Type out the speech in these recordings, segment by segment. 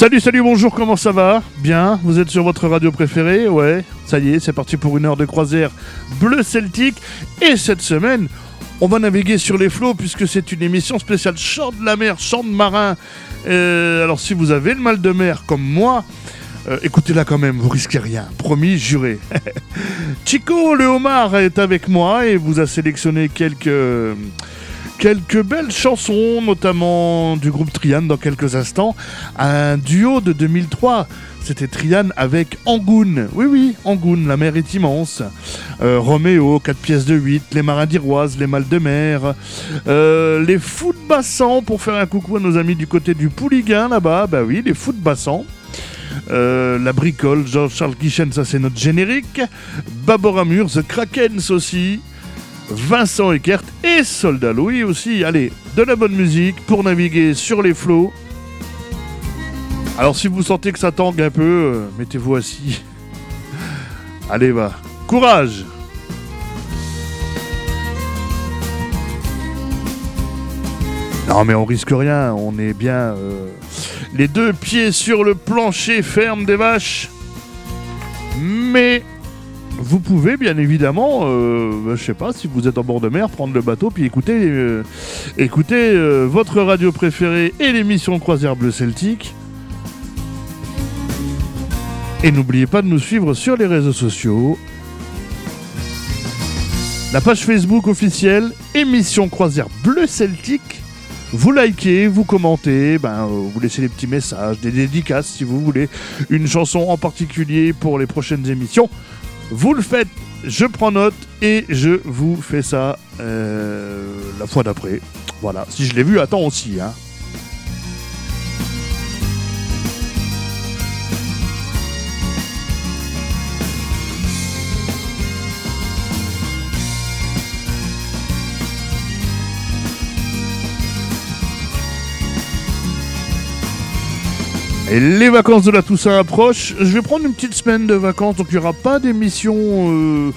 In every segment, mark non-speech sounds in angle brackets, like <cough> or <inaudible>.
Salut, salut, bonjour, comment ça va? Bien, vous êtes sur votre radio préférée? Ouais, ça y est, c'est parti pour une heure de croisière bleu celtique. Et cette semaine, on va naviguer sur les flots puisque c'est une émission spéciale chant de la mer, chant de marin. Euh, alors si vous avez le mal de mer comme moi, euh, écoutez-la quand même, vous risquez rien, promis, juré. <laughs> Chico le homard est avec moi et vous a sélectionné quelques quelques belles chansons, notamment du groupe Trian dans quelques instants. Un duo de 2003. C'était Trian avec Angoun. Oui, oui, Angoun, la mer est immense. Euh, Roméo, 4 pièces de 8, les marins d'Iroise, les mâles de mer. Euh, les fous de pour faire un coucou à nos amis du côté du Pouliguen là-bas. Bah oui, les fous de. Euh, la bricole, George-Charles Guichen, ça c'est notre générique. Baboramur, The Krakens aussi. Vincent Eckert et Soldat Louis aussi. Allez, de la bonne musique pour naviguer sur les flots. Alors si vous sentez que ça tangue un peu, euh, mettez-vous assis. <laughs> Allez, va. Courage Non mais on risque rien, on est bien euh, les deux pieds sur le plancher ferme des vaches. Mais vous pouvez bien évidemment, euh, bah, je sais pas, si vous êtes en bord de mer, prendre le bateau puis écouter, euh, euh, votre radio préférée et l'émission Croisière Bleu Celtique. Et n'oubliez pas de nous suivre sur les réseaux sociaux. La page Facebook officielle, émission Croisière Bleu Celtique. Vous likez, vous commentez, ben, euh, vous laissez des petits messages, des dédicaces si vous voulez, une chanson en particulier pour les prochaines émissions. Vous le faites, je prends note et je vous fais ça euh, la fois d'après. Voilà, si je l'ai vu, attends aussi. Hein. Les vacances de la Toussaint approchent. Je vais prendre une petite semaine de vacances, donc il n'y aura pas d'émission. euh,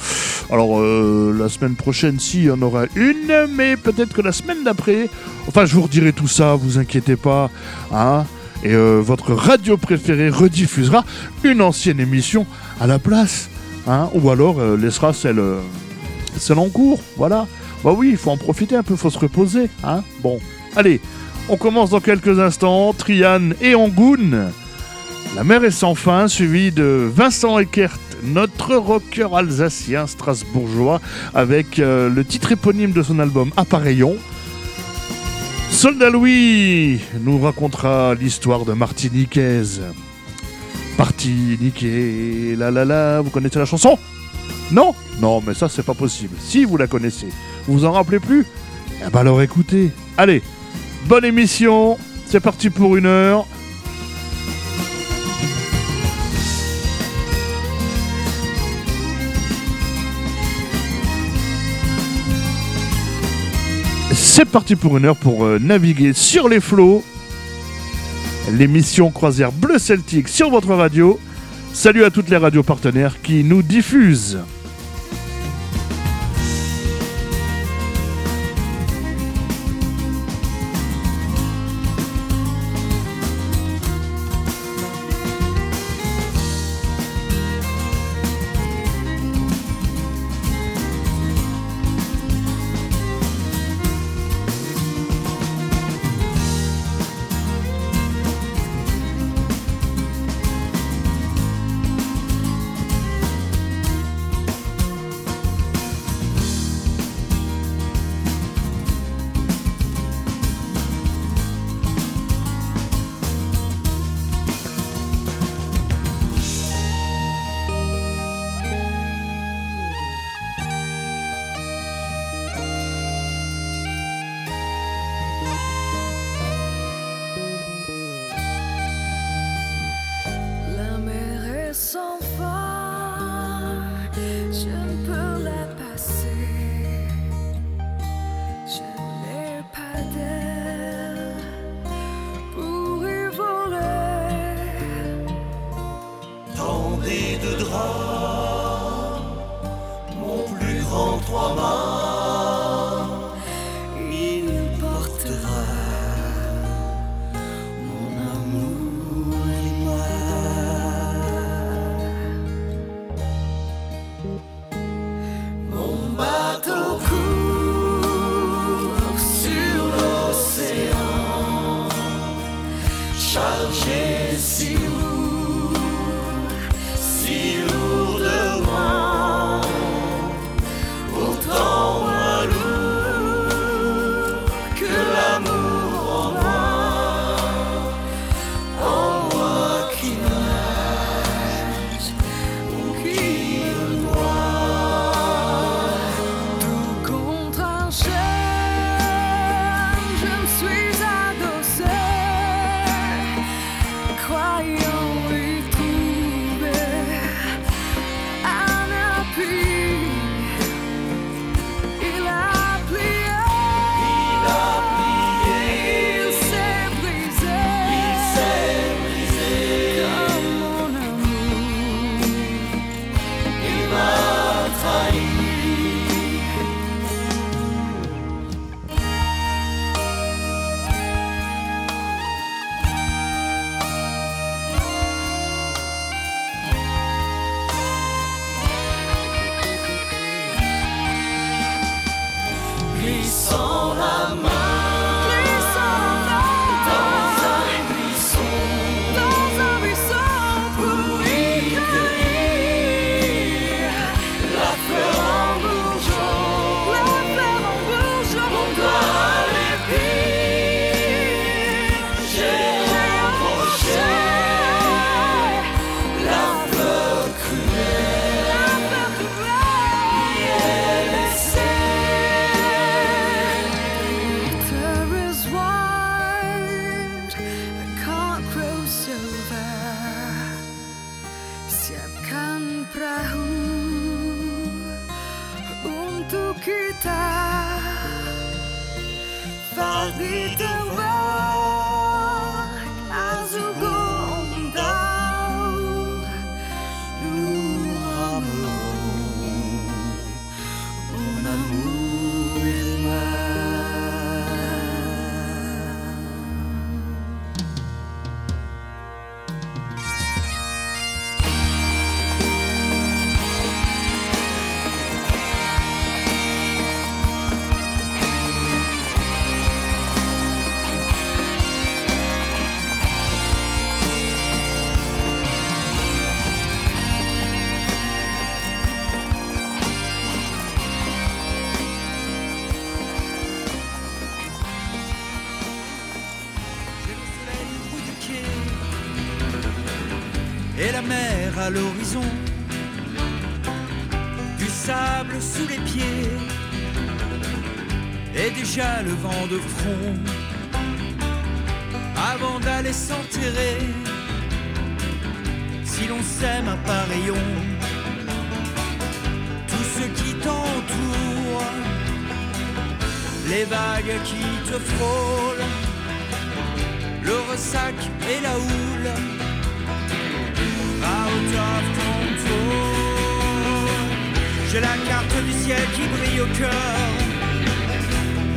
Alors, euh, la semaine prochaine, si, il y en aura une, mais peut-être que la semaine d'après. Enfin, je vous redirai tout ça, vous inquiétez pas. Hein et euh, votre radio préférée rediffusera une ancienne émission à la place. Hein Ou alors laissera celle, celle en cours. Voilà. Bah oui, il faut en profiter un peu, faut se reposer. Hein bon, allez. On commence dans quelques instants. Trian et Angoun. La mer est sans fin, suivi de Vincent Eckert, notre rocker alsacien strasbourgeois, avec euh, le titre éponyme de son album Appareillon. Soldat Louis nous racontera l'histoire de Martiniquaise. Martiniquais, la la la, vous connaissez la chanson? Non? Non, mais ça c'est pas possible. Si vous la connaissez, vous vous en rappelez plus? Eh ben alors écoutez. Allez, Bonne émission, c'est parti pour une heure. C'est parti pour une heure pour euh, naviguer sur les flots. L'émission Croisière Bleu Celtique sur votre radio. Salut à toutes les radios partenaires qui nous diffusent. Oh. Te frôlent, le ressac et la houle j'ai la carte du ciel qui brille au cœur,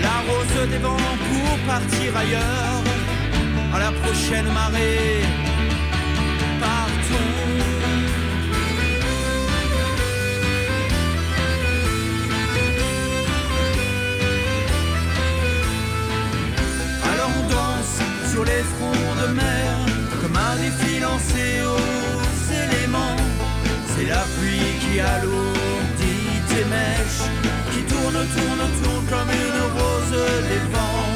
la rose des vents pour partir ailleurs, à la prochaine marée. Sur les fronts de mer comme un défi lancé aux éléments. C'est la pluie qui alourdit tes mèches, qui tourne, tourne, tourne comme une rose des vents.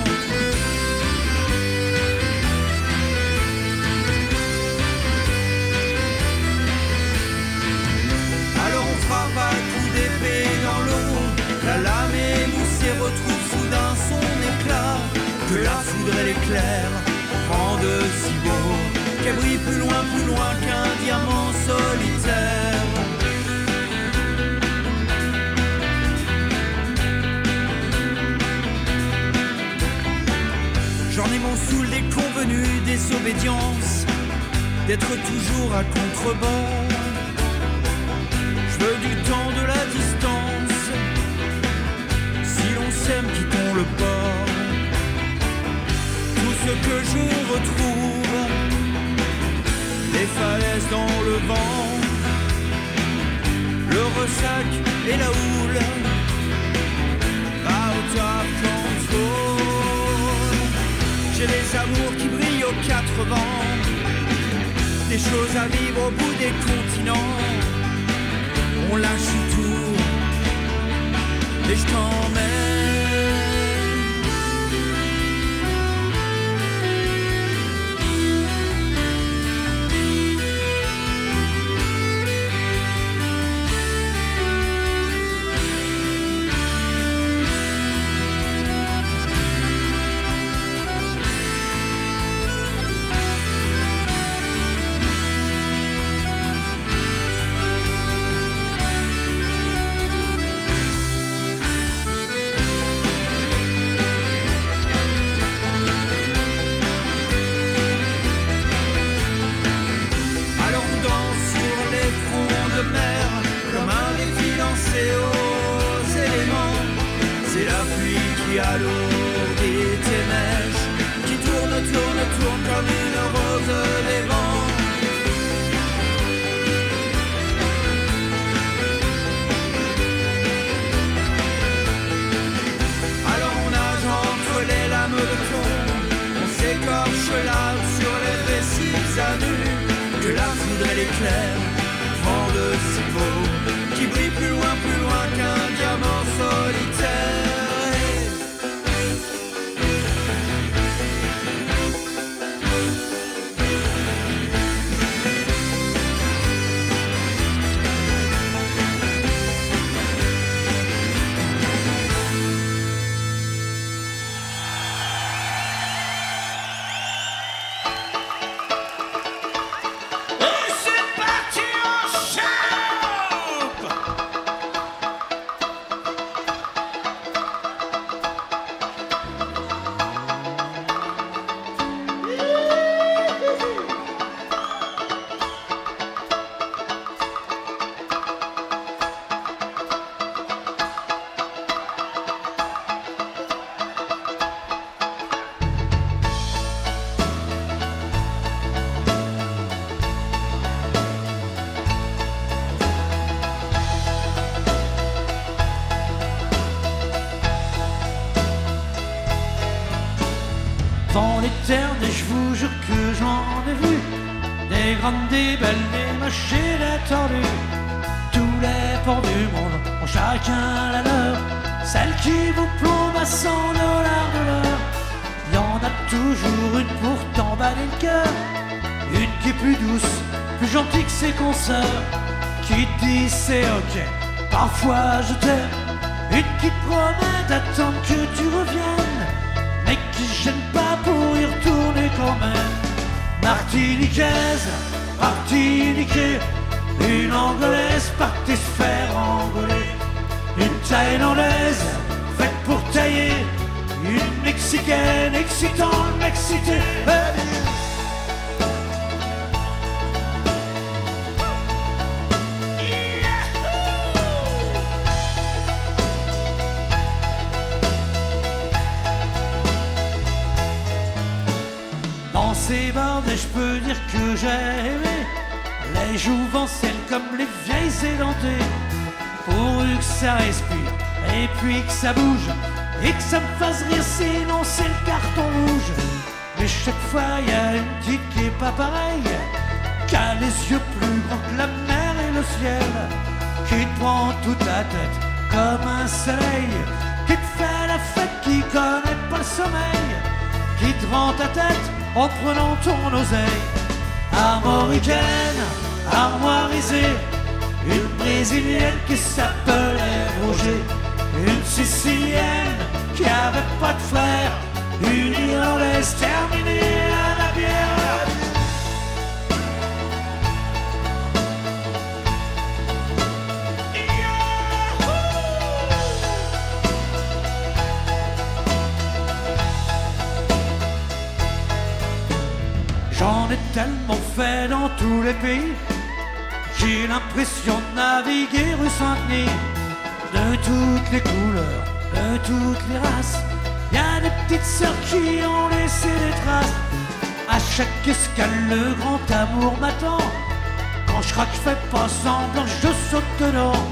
Alors on frappe à coups d'épée dans l'eau, la lame émoussée retrouve soudain son éclat, que la foudre et l'éclair rendent si beau qu'elle brille plus loin, plus loin qu'un diamant solitaire. J'en ai mon saoul des convenus, des obédiences, d'être toujours à contrebord. Je veux du temps, de la distance, si l'on s'aime, quittons le port. Que je retrouve les falaises dans le vent, le ressac et la houle. Out of control. J'ai des amours qui brillent aux quatre vents, des choses à vivre au bout des continents. On lâche tout et je t'emmène. La leur Celle qui vous plombe à 100 dollars de l'heure Y en a toujours une pour t'emballer le cœur Une qui est plus douce, plus gentille que ses consoeurs Qui te dit c'est ok, parfois je t'aime Une qui te promet d'attendre que tu reviennes mais qui gêne pas pour y retourner quand même. Martiniquaise, martiniquée, une angolaise se faire engoler, une thaïlandaise faite pour tailler, une mexicaine excitante, m'exciter. Dans puis que ça bouge et que ça me fasse rire, sinon c'est le carton rouge. Mais chaque fois, y a une petite qui est pas pareille, qui a les yeux plus grands que la mer et le ciel, qui te prend toute la tête comme un soleil, qui te fait la fête, qui connaît pas le sommeil qui te rend ta tête en prenant ton oseille. Armoricaine, armoirisée, une brésilienne qui s'appelait Roger, une sicilienne qui avait pas de frère, une irlandaise terminée à la bière. J'en ai tellement fait dans tous les pays, j'ai l'impression de naviguer rue Saint-Denis. De toutes les couleurs, de toutes les races, y a des petites sœurs qui ont laissé des traces. À chaque escale, le grand amour m'attend. Quand je craque, je fais pas semblant, je saute dedans.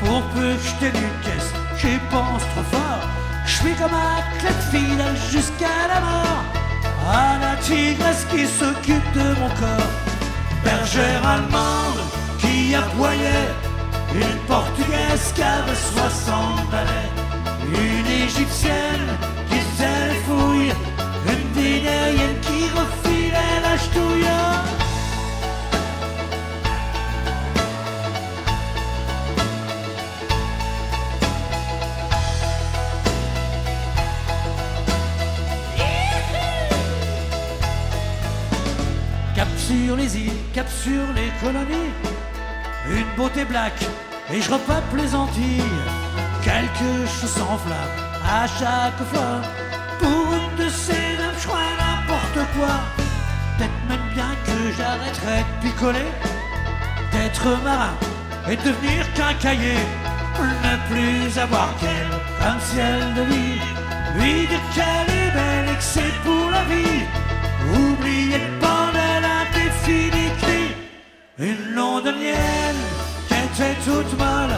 Pour peu que je une caisse, j'y pense trop fort. Je suis comme un clé fidèle jusqu'à la mort. À la tigresse qui s'occupe de mon corps. Bergère allemande qui aboyait. Une portugaise qui avait 60 balais. Une égyptienne qui faisait les fouilles. Une vénérienne qui refilait la ch'touille. Cap sur les îles, cap sur les colonies, une beauté black, et je repeuple les Antilles. Quelque chose s'enflamme à chaque fois, pour une de ces neuf, je n'importe quoi. Peut-être même bien que j'arrêterai de picoler, d'être marin et devenir qu'un cahier. Ne plus avoir qu'elle comme ciel de vie, lui dire qu'elle est belle et que c'est pour la vie. Oubliez le bordel indéfini Une londonienne qui était toute molle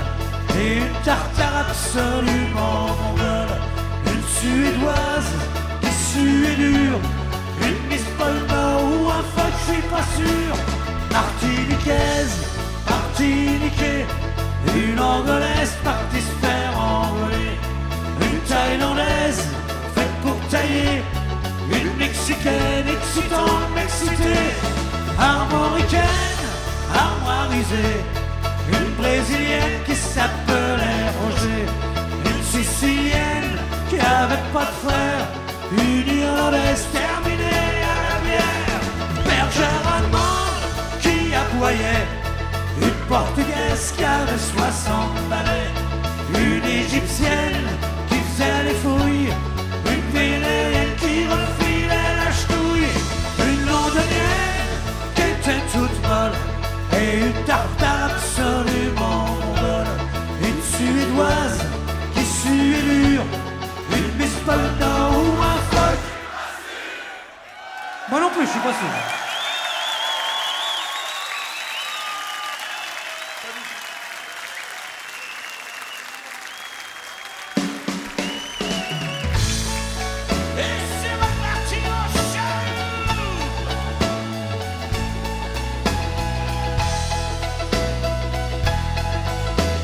Et une tartare absolument mongole Une suédoise qui suait dur Une Miss Polma ou un fuck, je suis pas sûr. Martiniquaise, martiniquée Une angolaise partie se faire envoler Une thaïlandaise faite pour tailler une mexicaine excitante, m'exciter, armoricaine, armoirisée, une brésilienne qui s'appelait Roger, une sicilienne qui avait pas de frère, une irlandaise terminée à la bière, bergère allemande qui aboyait, une portugaise qui avait 60 balais, une égyptienne qui faisait les fouilles, une vénéenne qui refilait et une tartare absolument mongole, une suédoise qui suait dur, une Miss ou un fuck. Moi non plus, je suis pas sûr.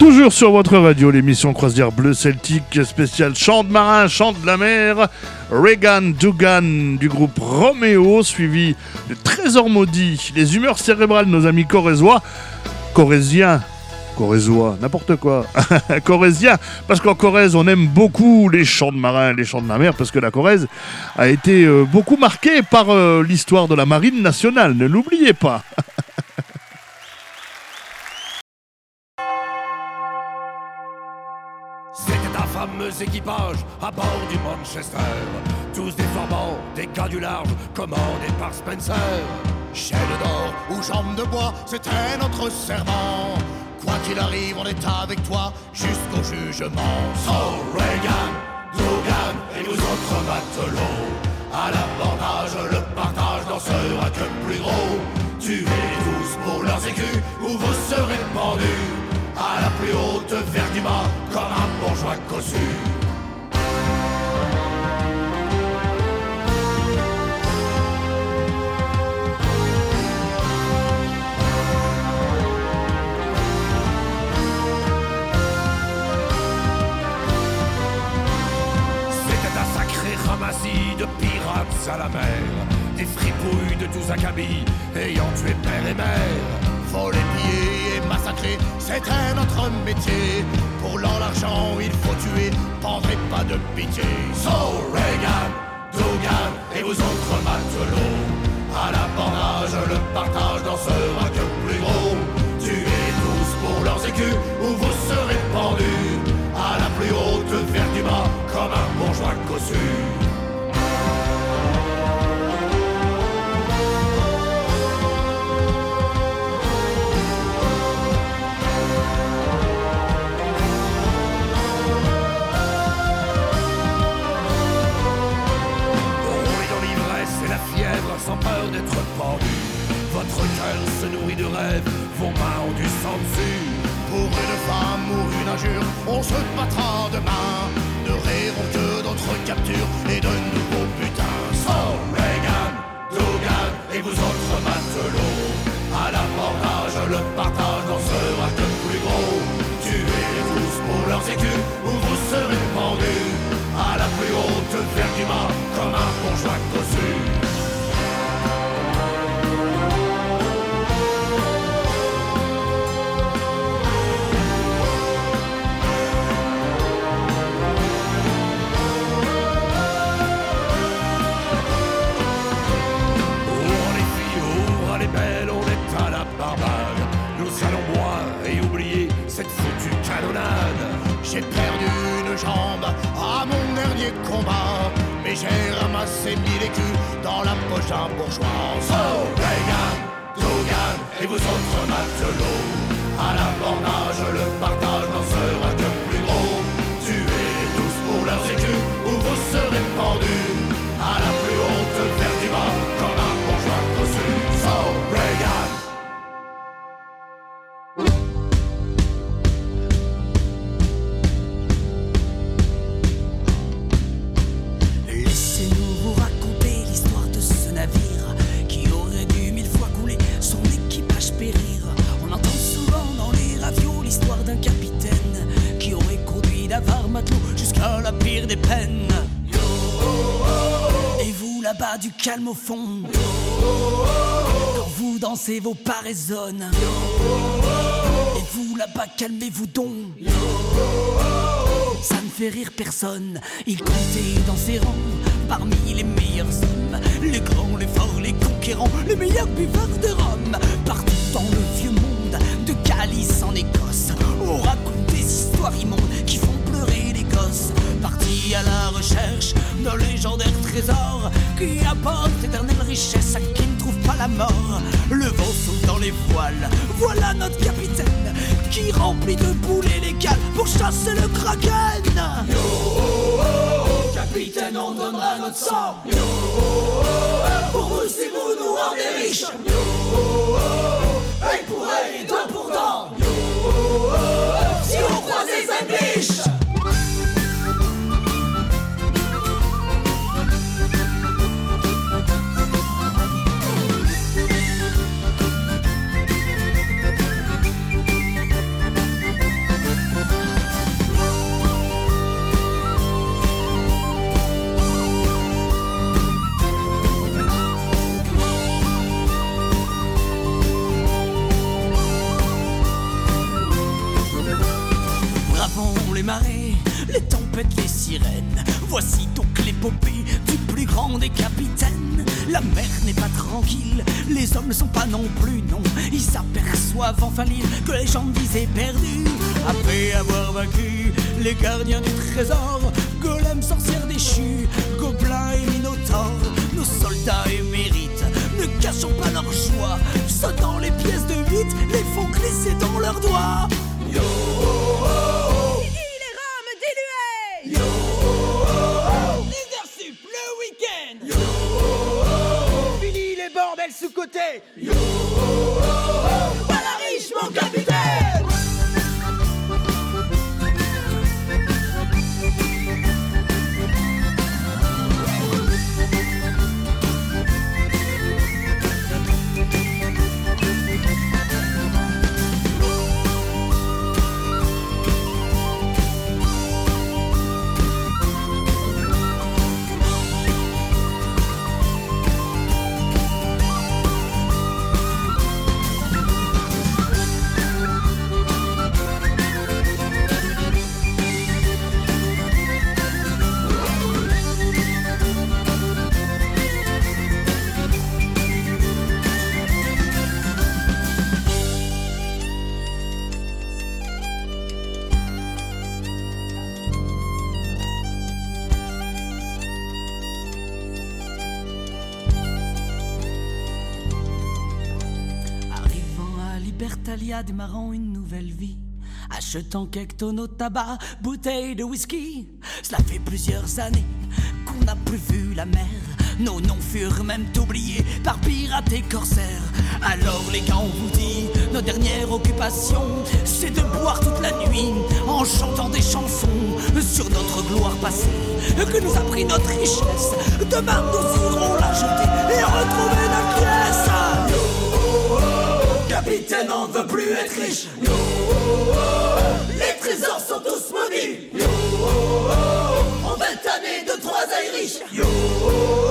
Toujours sur votre radio, l'émission Croisière Bleu Celtique spéciale chant de marin, chant de la mer. Regan Dugan du groupe Roméo, suivi de Trésor Maudit, les humeurs cérébrales de nos amis corésois. Corésiens, corésois, n'importe quoi. <laughs> Corésiens, parce qu'en Corrèze, on aime beaucoup les chants de marin, les chants de la mer, parce que la Corrèze a été euh, beaucoup marquée par euh, l'histoire de la marine nationale, ne l'oubliez pas. <laughs> un fameux équipage à bord du Manchester. Tous des formants, des gars du large, commandés par Spencer. Chaîne d'or ou jambes de bois, c'était notre serment. Quoi qu'il arrive, on est avec toi jusqu'au jugement. So Reagan, Dugan et nous autres matelots. À l'abordage, le partage n'en sera que plus gros. Tuez tous pour leurs écus ou vous serez pendus. À la plus haute vers comme un bourgeois cossu. Ramassis de pirates à la mer, des fripouilles de tous acabits, ayant tué père et mère. Voler, piller et massacrer, c'était notre métier. Pour l'argent, il faut tuer, pendre et pas de pitié. So Reagan, Dugan et vous autres matelots, à l'abordage, le partage n'en sera que plus gros. Tuez tous pour leurs écus ou vous serez pendus, à la plus haute vers du bas, comme un bourgeois cossu. D'être pendu. Votre cœur se nourrit de rêves, vos mains ont du sang dessus. Pour une femme ou une injure, on se battra demain. Ne rêvons que d'autres captures et de nouveaux putains. So, Reagan, Dougan et vous autres matelots, à l'abordage, le partage dans ce rack plus gros. Tuez tous pour leurs écus ou vous serez pendus à la plus haute verguma comme un bourgeois cossu. J'ai perdu une jambe à mon dernier combat, mais j'ai ramassé mille écus dans la poche d'un bourgeois. So, Reagan, Dougan et vous autres matelots, à l'abordage, le partage dans ce rack plus gros. Tuez tous pour leurs écus ou vous serez pendus à la du calme au fond, quand vous dansez vos pas. Et vous là-bas calmez-vous donc. Ça ne fait rire personne. Il comptait dans ses rangs parmi les meilleurs hommes, les grands, les forts, les conquérants, les meilleurs buveurs de rhum. Partout dans le vieux monde, de Calice en Écosse, on raconte des histoires immondes Partis à la recherche d'un légendaire trésor qui apporte éternelle richesse à qui ne trouve pas la mort. Le vent souffle dans les voiles, voilà notre capitaine qui remplit de boulets les cales pour chasser le kraken. Capitaine, on donnera notre sang. Pour vous, si vous nous rendez riches. Voici donc l'épopée du plus grand des capitaines. La mer n'est pas tranquille, les hommes ne sont pas non plus, non. Ils s'aperçoivent enfin l'île que les gens disaient perdue. Après avoir vaincu les gardiens du trésor, golems, sorcières déchues, gobelins et minotaures, nos soldats émérites ne cachons pas leur joie. Sautant les pièces de huit, les font glisser dans leurs doigts. Fini sous-côté. Voilà Démarrant une nouvelle vie. Achetant quelques tonneaux de tabac, bouteilles de whisky. Cela fait plusieurs années qu'on n'a plus vu la mer. Nos noms furent même oubliés par pirates et corsaires. Alors les gars, on vous dit, notre dernière occupation, c'est de boire toute la nuit en chantant des chansons sur notre gloire passée que nous a pris notre richesse. Demain, nous irons la jeter et retrouver notre pièce. Capitaine, on veut plus être riche. Les trésors sont tous maudits. On va tanner de trois Irish. Vive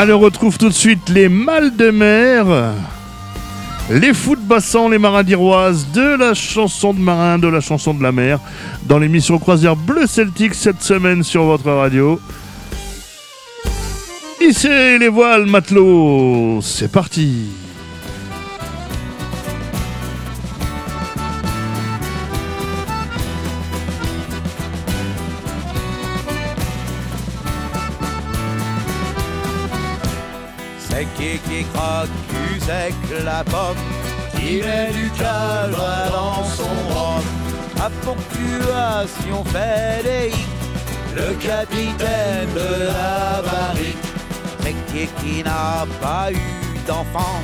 Allez, on retrouve tout de suite les mâles de mer, les fous de les marins d'Iroise, de la chanson de marin, de la chanson de la mer, dans l'émission Croisière Bleu Celtique cette semaine sur votre radio. Hissez les voiles, matelots, c'est parti. Qui qui croque cul sec la pomme. Qui met du cadre dans son rhum. À ponctuation fédéique Le capitaine de la barrique C'est qui qui n'a pas eu d'enfant.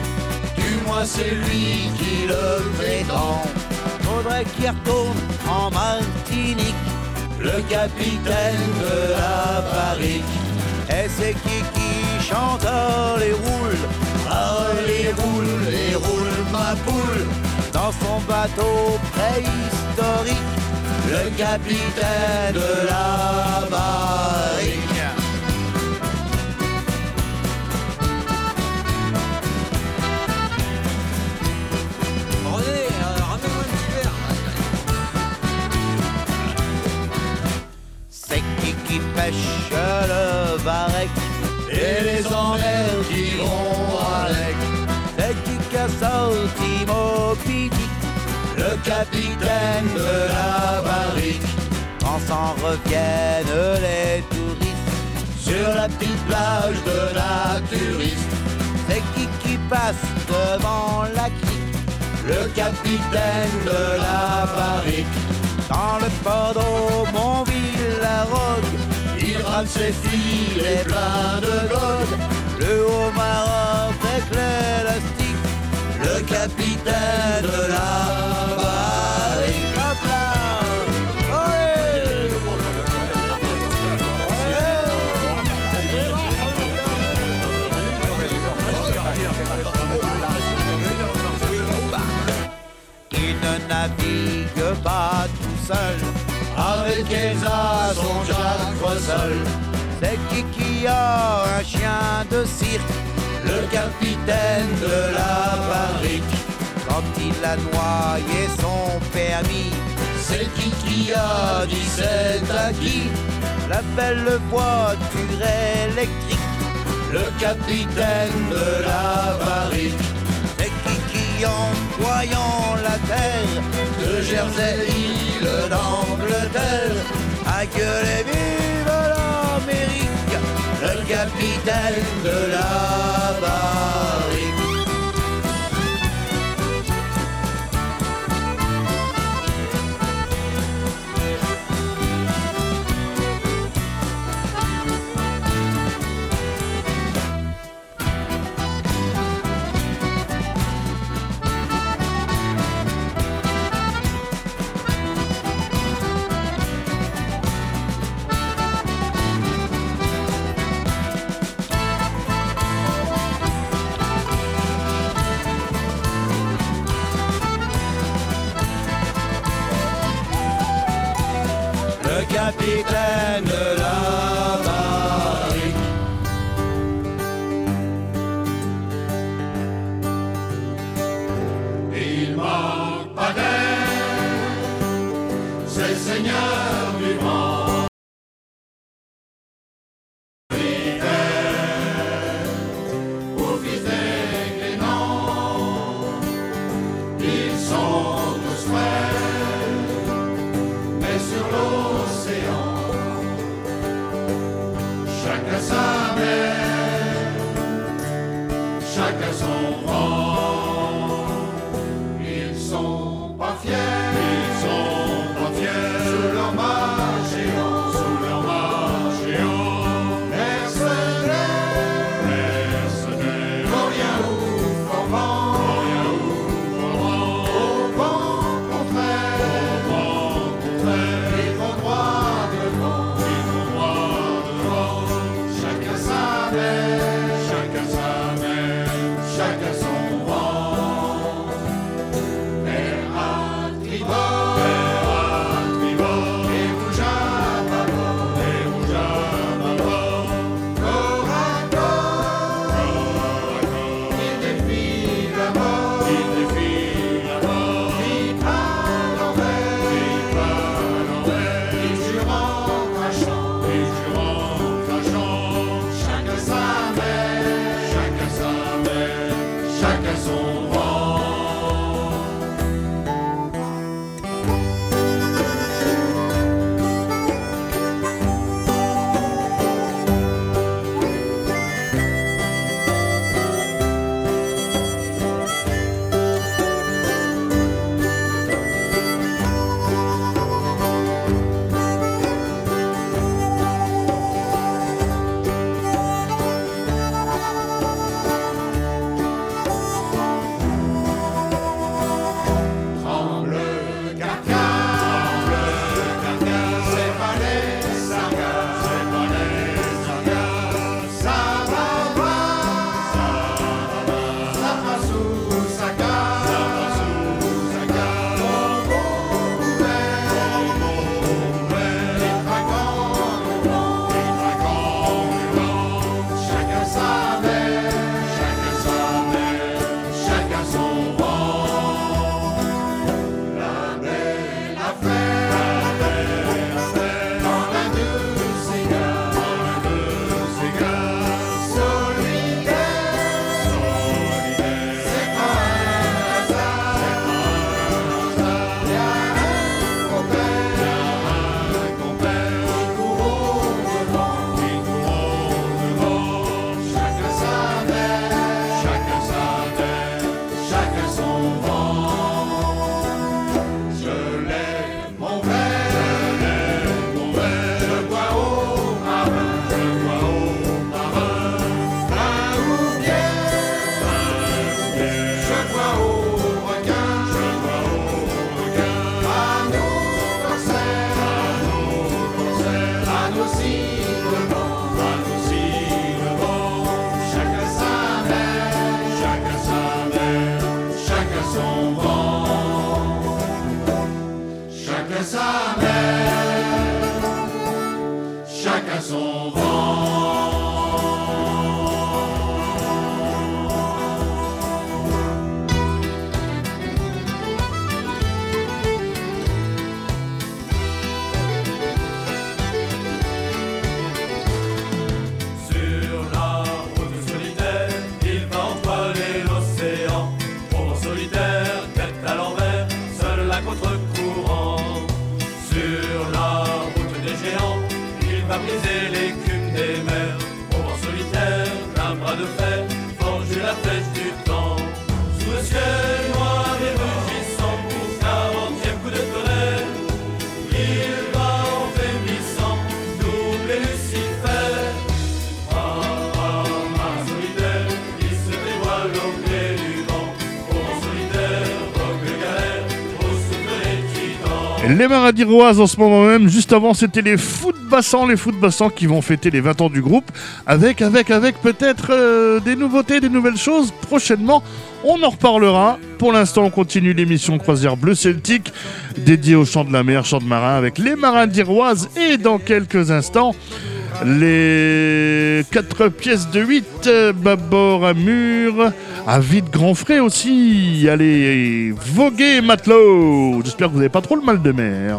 Du moins c'est lui qui le prétend. Faudrait qu'il retourne en Martinique. Le capitaine de la barrique. Et c'est qui qui chante les roules Ah, les roules, les roules, ma poule. dans son bateau préhistorique, le capitaine de la barrique. C'est qui qui pêche le Et les emmerdes qui vont avec. Dick Le capitaine de la barrique. Quand s'en reviennent les touristes Sur la petite plage de naturiste. C'est qui qui passe devant la crique Le capitaine de la barrique. Dans le port d'Aumonville, la rogue Il rate ses filets pleins de gold. Le homard avec l'élastique Le capitaine de la barrique. Il ne navigue pas tout seul Avec Elsa, son Jacques Croissol. C'est qui qui a un chien de cirque? Le capitaine de la barrique. Quand il a noyé son permis C'est qui qui a dit c'est à qui La belle voiture électrique Le capitaine de la barrique. Voyant la terre De Jersey, île d'Angleterre. A gueulé vive l'Amérique Le capitaine de la barrique. Les Maradiroises en ce moment même, juste avant c'était les foot bassants, les foot bassants qui vont fêter les 20 ans du groupe, avec, avec, avec peut-être euh, des nouveautés, des nouvelles choses prochainement. On en reparlera. Pour l'instant, on continue l'émission Croisière Bleu Celtique, dédiée au chant de la mer, chant de marin, avec les Maradiroises. Et dans quelques instants, les 4 pièces de 8, euh, Babord à mur, à vide grand frais aussi. Allez, voguer matelot. J'espère que vous n'avez pas trop le mal de mer.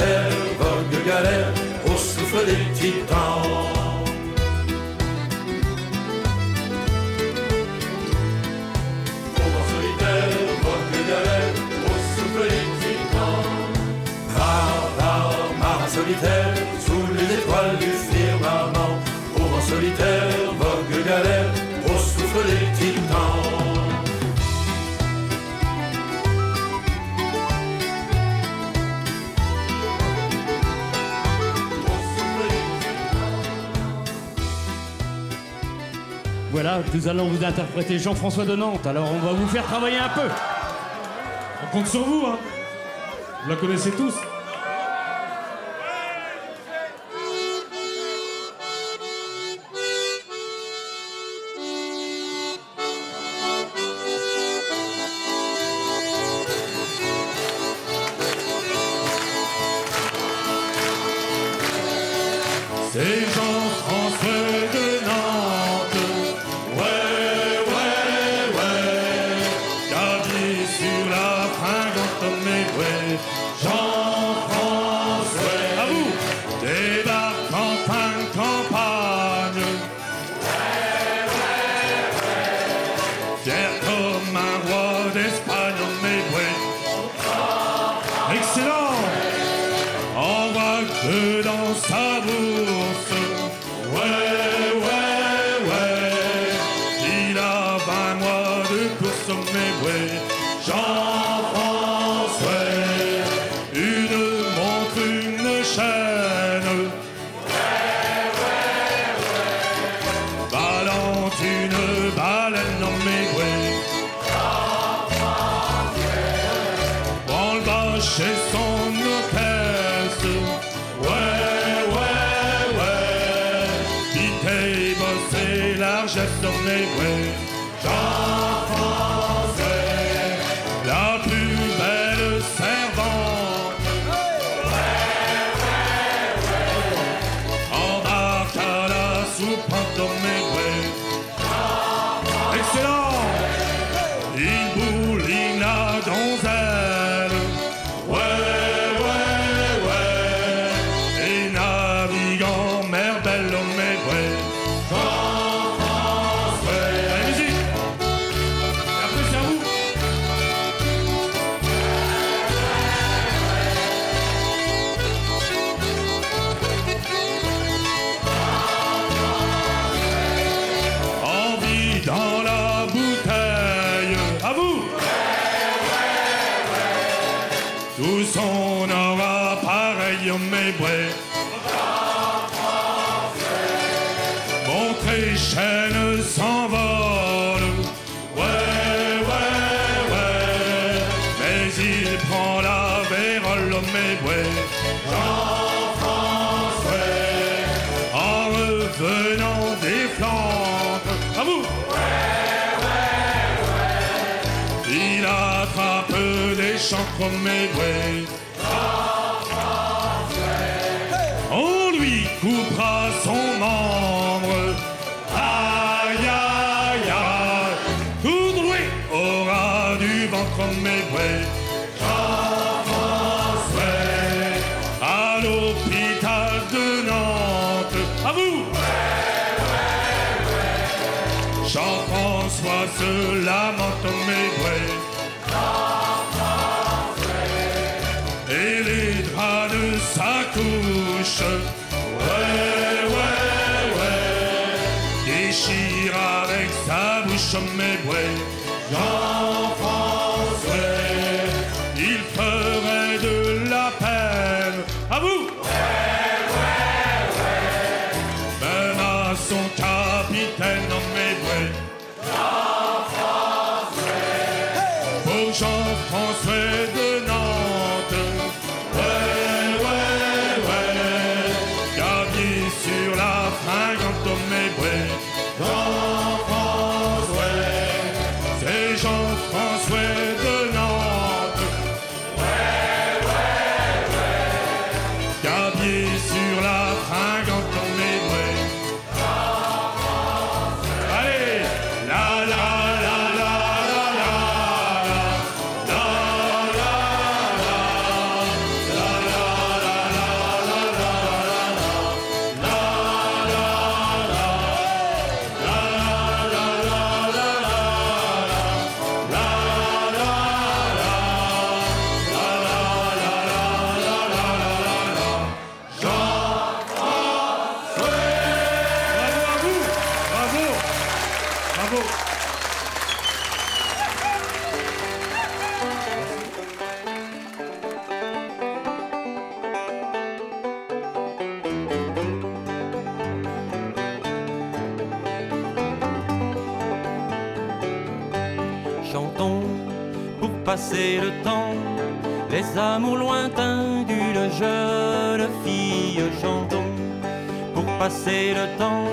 Solitaire, vogue galère, au souffle des titans. Au vent solitaire, vogue galère, au souffle des titans. Va, va, marin solitaire, sous les étoiles du firmament. Au vent solitaire, vogue galère, nous allons vous interpréter Jean-François de Nantes. Alors on va vous faire travailler un peu. On compte sur vous, hein. Vous la connaissez tous. Sur la fringante, mais ouais. Jean-François. Montrez chaînes s'envolent. Ouais, ouais, ouais. Mais il prend la vérole, mais ouais. Jean-François. En revenant des flancs. À vous! Ouais, ouais, ouais. Il attrape des chancres, mais ouais. Mébret. Jean-François, à l'hôpital de Nantes. À vous! Jean-François se lamente au mébret. Et les draps de sa couche, amours lointains d'une jeune fille. Chantons pour passer le temps,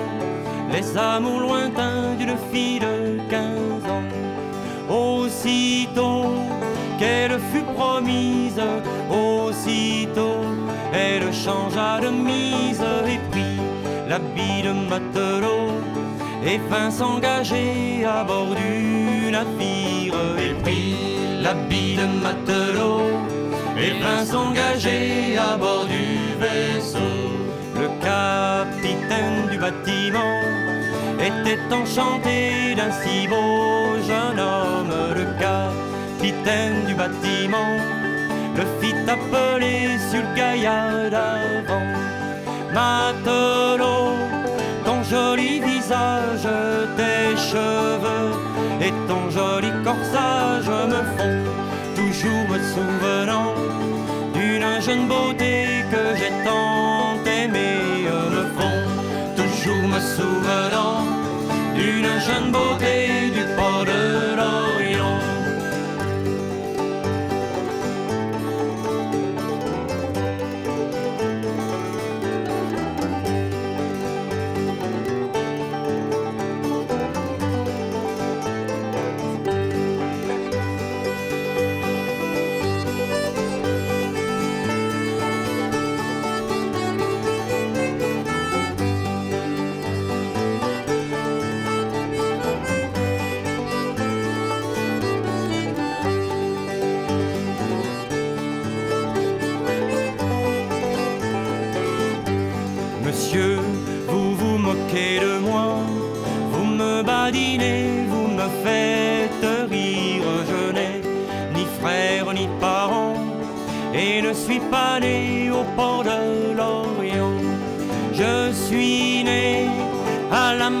les amours lointains d'une fille de 15 ans. Aussitôt qu'elle fut promise, aussitôt elle changea de mise et prit l'habit de matelot et vint s'engager à bord du navire. Et prit l'habit de matelot et vint s'engager à bord du vaisseau. Le capitaine du bâtiment était enchanté d'un si beau jeune homme. Le capitaine du bâtiment le fit appeler sur le gaillard d'avant. Matelot, ton joli visage, tes cheveux et ton joli corsage me font toujours me d'une jeune beauté que j'ai tant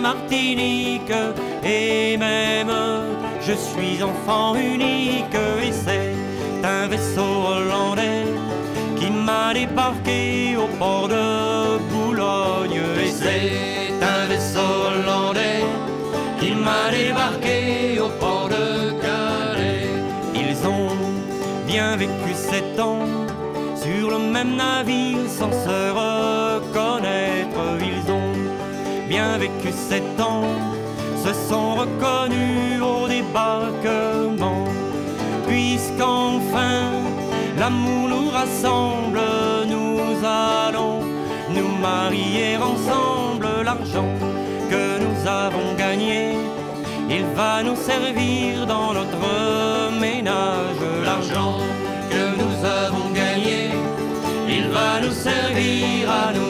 Martinique et même je suis enfant unique et c'est un vaisseau hollandais débarqué au port de Boulogne. Et c'est un vaisseau hollandais qui m'a débarqué au port de Calais. Ils ont bien vécu sept ans sur le même navire sans se reconnaître. Bien vécu sept ans, se sont reconnus au débarquement. Puisqu'enfin l'amour nous rassemble, nous allons nous marier ensemble. L'argent que nous avons gagné, il va nous servir dans notre ménage. L'argent que nous avons gagné, il va nous servir à nous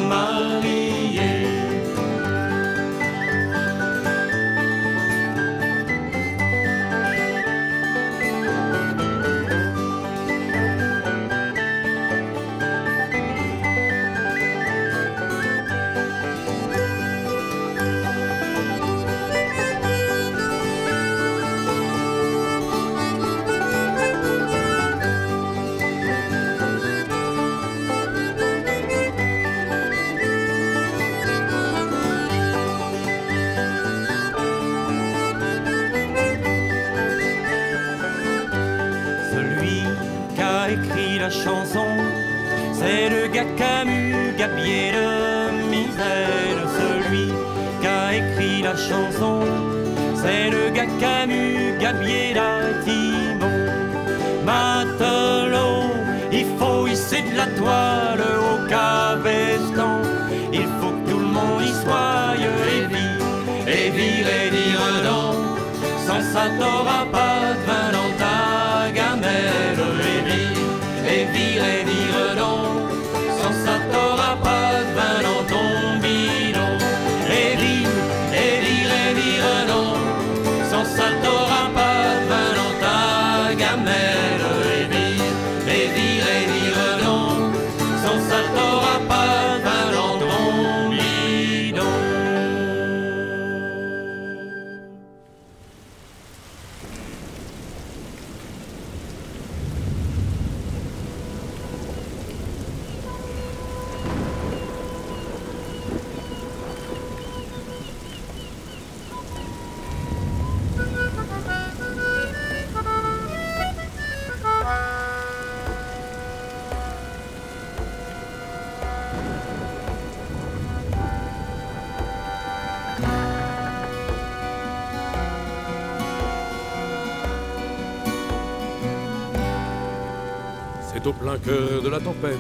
Au plein cœur de la tempête,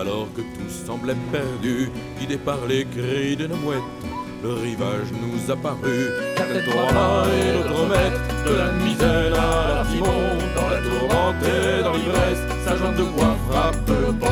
alors que tout semblait perdu, guidé par les cris de nos mouettes. Le rivage nous apparut, Captain Torama et notre maître, de la misère à la timon, dans la tourmente et dans l'ivresse, sa jambe de bois frappe le pont.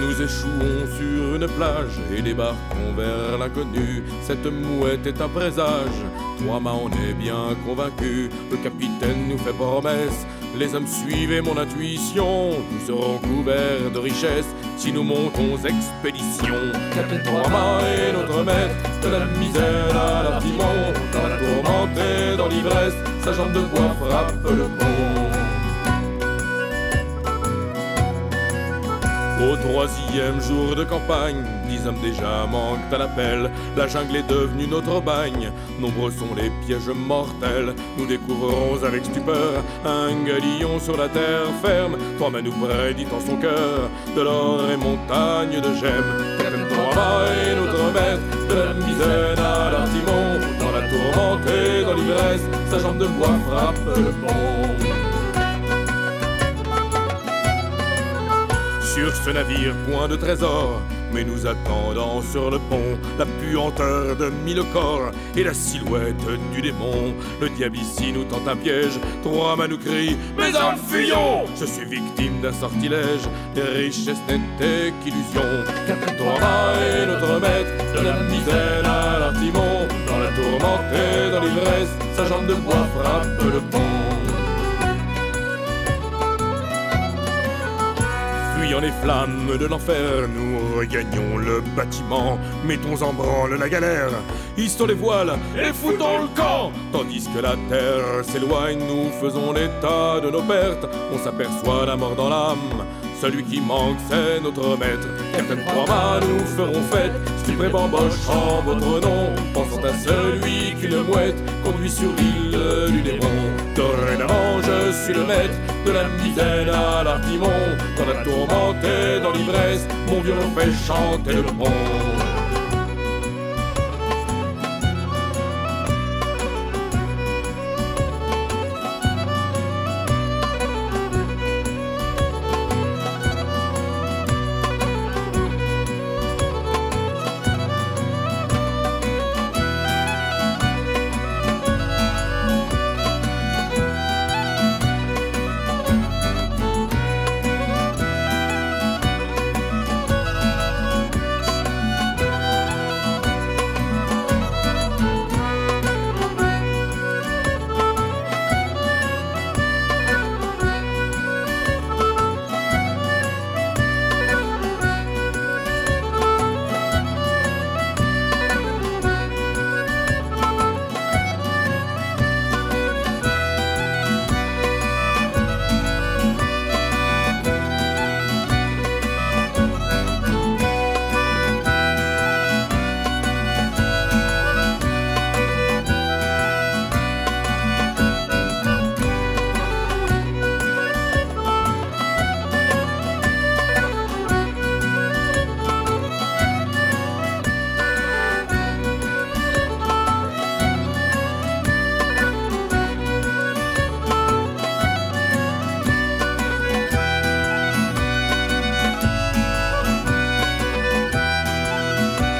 Nous échouons sur une plage et débarquons vers l'inconnu. Cette mouette est un présage. Toi, ma, on est bien convaincu. Le capitaine nous fait promesse. Les hommes suivez mon intuition. Nous serons couverts de richesses si nous montons expédition. Capitaine Torama est notre maître. De la misère à la timon. Dans la tourmente dans l'ivresse, sa jambe de bois frappe le pont. Au troisième jour de campagne, dix hommes déjà manquent à l'appel. La jungle est devenue notre bagne. Nombreux sont les pièges mortels. Nous découvrons avec stupeur un galion sur la terre ferme. Toi, nous prédit en son cœur de l'or et montagne de gemmes. Est notre maître de la misère à l'artimon. Dans la tourmente et dans l'ivresse, sa jambe de bois frappe le pont. Sur ce navire, point de trésor, mais nous attendant sur le pont la puanteur de mille corps et la silhouette du démon. Le diable ici nous tente un piège, trois mains nous crient Mes hommes, fuyons Je suis victime d'un sortilège, les richesses n'étaient qu'illusion. Captain Torama est notre maître, de la misère à l'artimon. Dans la tourmente et dans l'ivresse, sa jambe de bois frappe le pont. Fuyant les flammes de l'enfer, nous regagnons le bâtiment. Mettons en branle la galère, hissons les voiles et foutons le camp. Tandis que la terre s'éloigne, nous faisons l'état de nos pertes. On s'aperçoit la mort dans l'âme. Celui qui manque, c'est notre maître. Captain Format, nous ferons fête. Stupé bamboche en votre nom. Pensant à celui qu'une mouette conduit sur l'île du démon. Dorénavant, je suis le maître de la misaine à l'artimon. Dans la tourmente et dans l'ivresse, mon violon fait chanter le pont.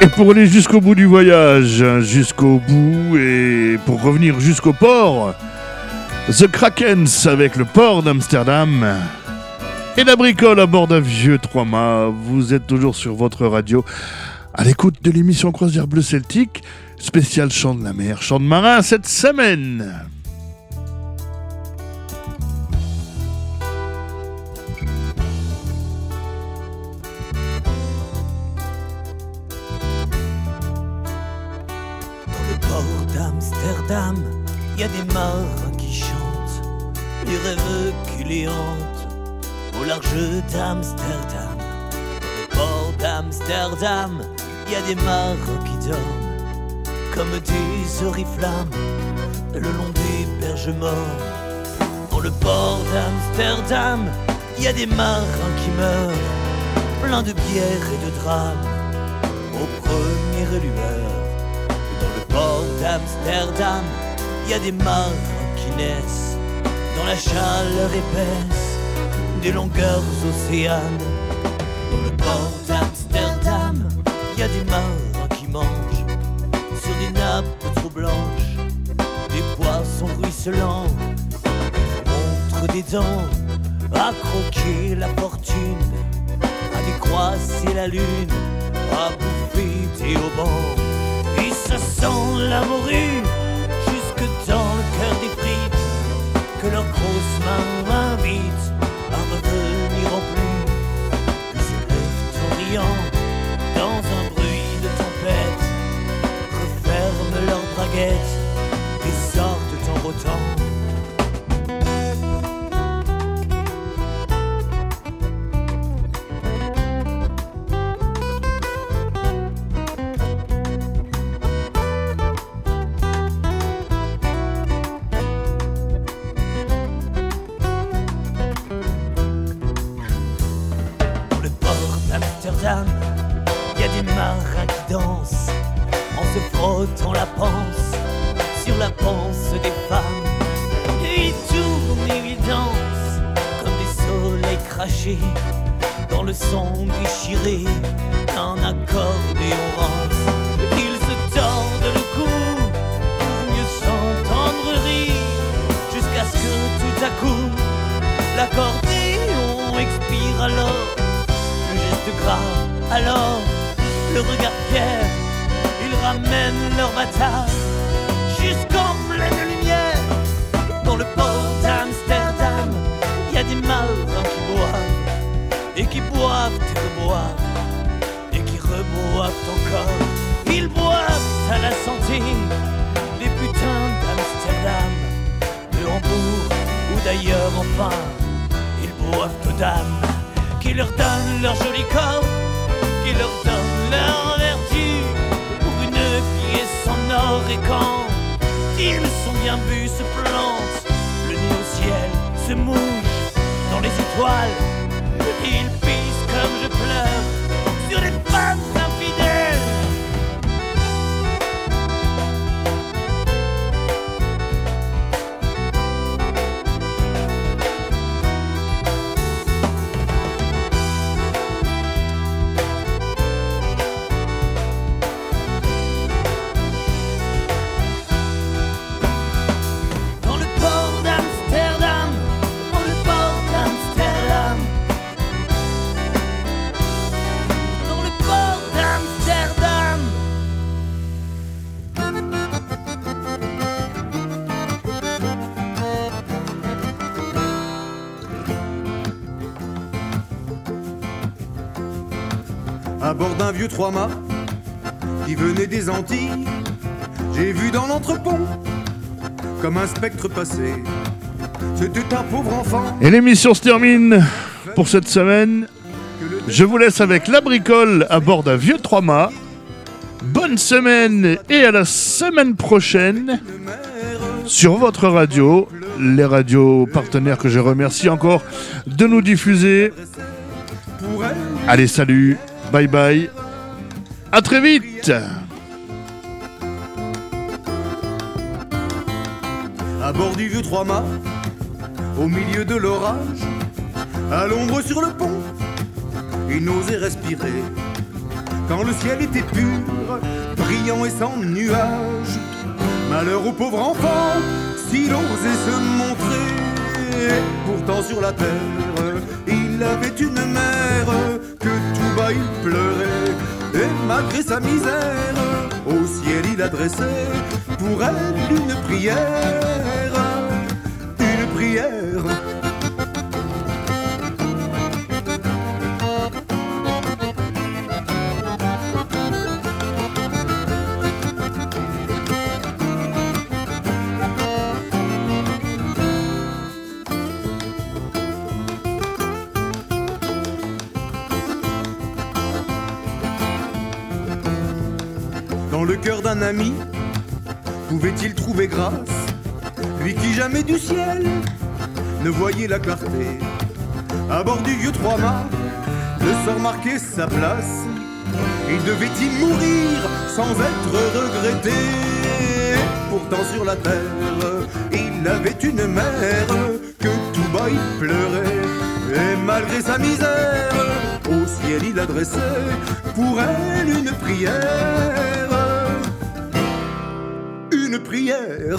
Et pour aller jusqu'au bout du voyage, jusqu'au bout et pour revenir jusqu'au port, The Krakens avec le port d'Amsterdam et la bricole à bord d'un vieux trois-mâts. Vous êtes toujours sur votre radio à l'écoute de l'émission Croisière Bleu Celtique, spécial chant de la mer, chant de marin cette semaine. Y a des marins qui chantent, les rêves qui hantent, au large d'Amsterdam. Le port d'Amsterdam, il y a des marins qui dorment, comme des oriflammes, le long des berges morts. Dans le port d'Amsterdam, il y a des marins qui meurent, pleins de bière et de drames, aux premières lueurs. Dans le port d'Amsterdam, y a des marins qui naissent dans la chaleur épaisse des longueurs océanes. Dans le port d'Amsterdam, il y a des marins qui mangent sur des nappes trop blanches des poissons ruisselants. Ils montrent des dents à croquer la fortune, à décroisser la lune, à bouffer des haubans. Et ça sent la morue que leurs grosses mains invitent à revenir en pluie. Puis se lèvent en riant dans un bruit de tempête, referment leurs braguettes enfin, ils boivent aux dames qui leur donnent leur joli corps, qui leur donnent leur vertu pour une pièce en or et quand ils sont bien bu se plantent, le nez au ciel se mouche dans les étoiles, ils pissent comme je pleure sur les femmes vieux trois-mâts qui venait des Antilles. J'ai vu dans l'entrepont comme un spectre passer. C'était un pauvre enfant. Et l'émission se termine pour cette semaine. Je vous laisse avec la bricole à bord d'un vieux trois-mâts. Bonne semaine et à la semaine prochaine sur votre radio, les radios partenaires que je remercie encore de nous diffuser. Allez, salut, bye bye, à très vite. à bord du vieux trois-mâts, au milieu de l'orage, à l'ombre sur le pont, il n'osait respirer. Quand le ciel était pur, brillant et sans nuages, malheur au pauvre enfant, s'il osait se montrer. Pourtant sur la terre, il avait une mère que tout bas il pleurait. Et malgré sa misère, au ciel il adressait pour elle une prière, une prière. Cœur d'un ami, pouvait-il trouver grâce? Lui qui jamais du ciel ne voyait la clarté. À bord du vieux trois-mâts, le sort marquait sa place. Il devait y mourir sans être regretté. Pourtant sur la terre, il avait une mère que tout bas il pleurait. Et malgré sa misère, au ciel il adressait pour elle une prière. prière.